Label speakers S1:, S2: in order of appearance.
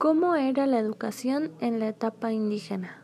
S1: ¿Cómo era la educación en la etapa indígena?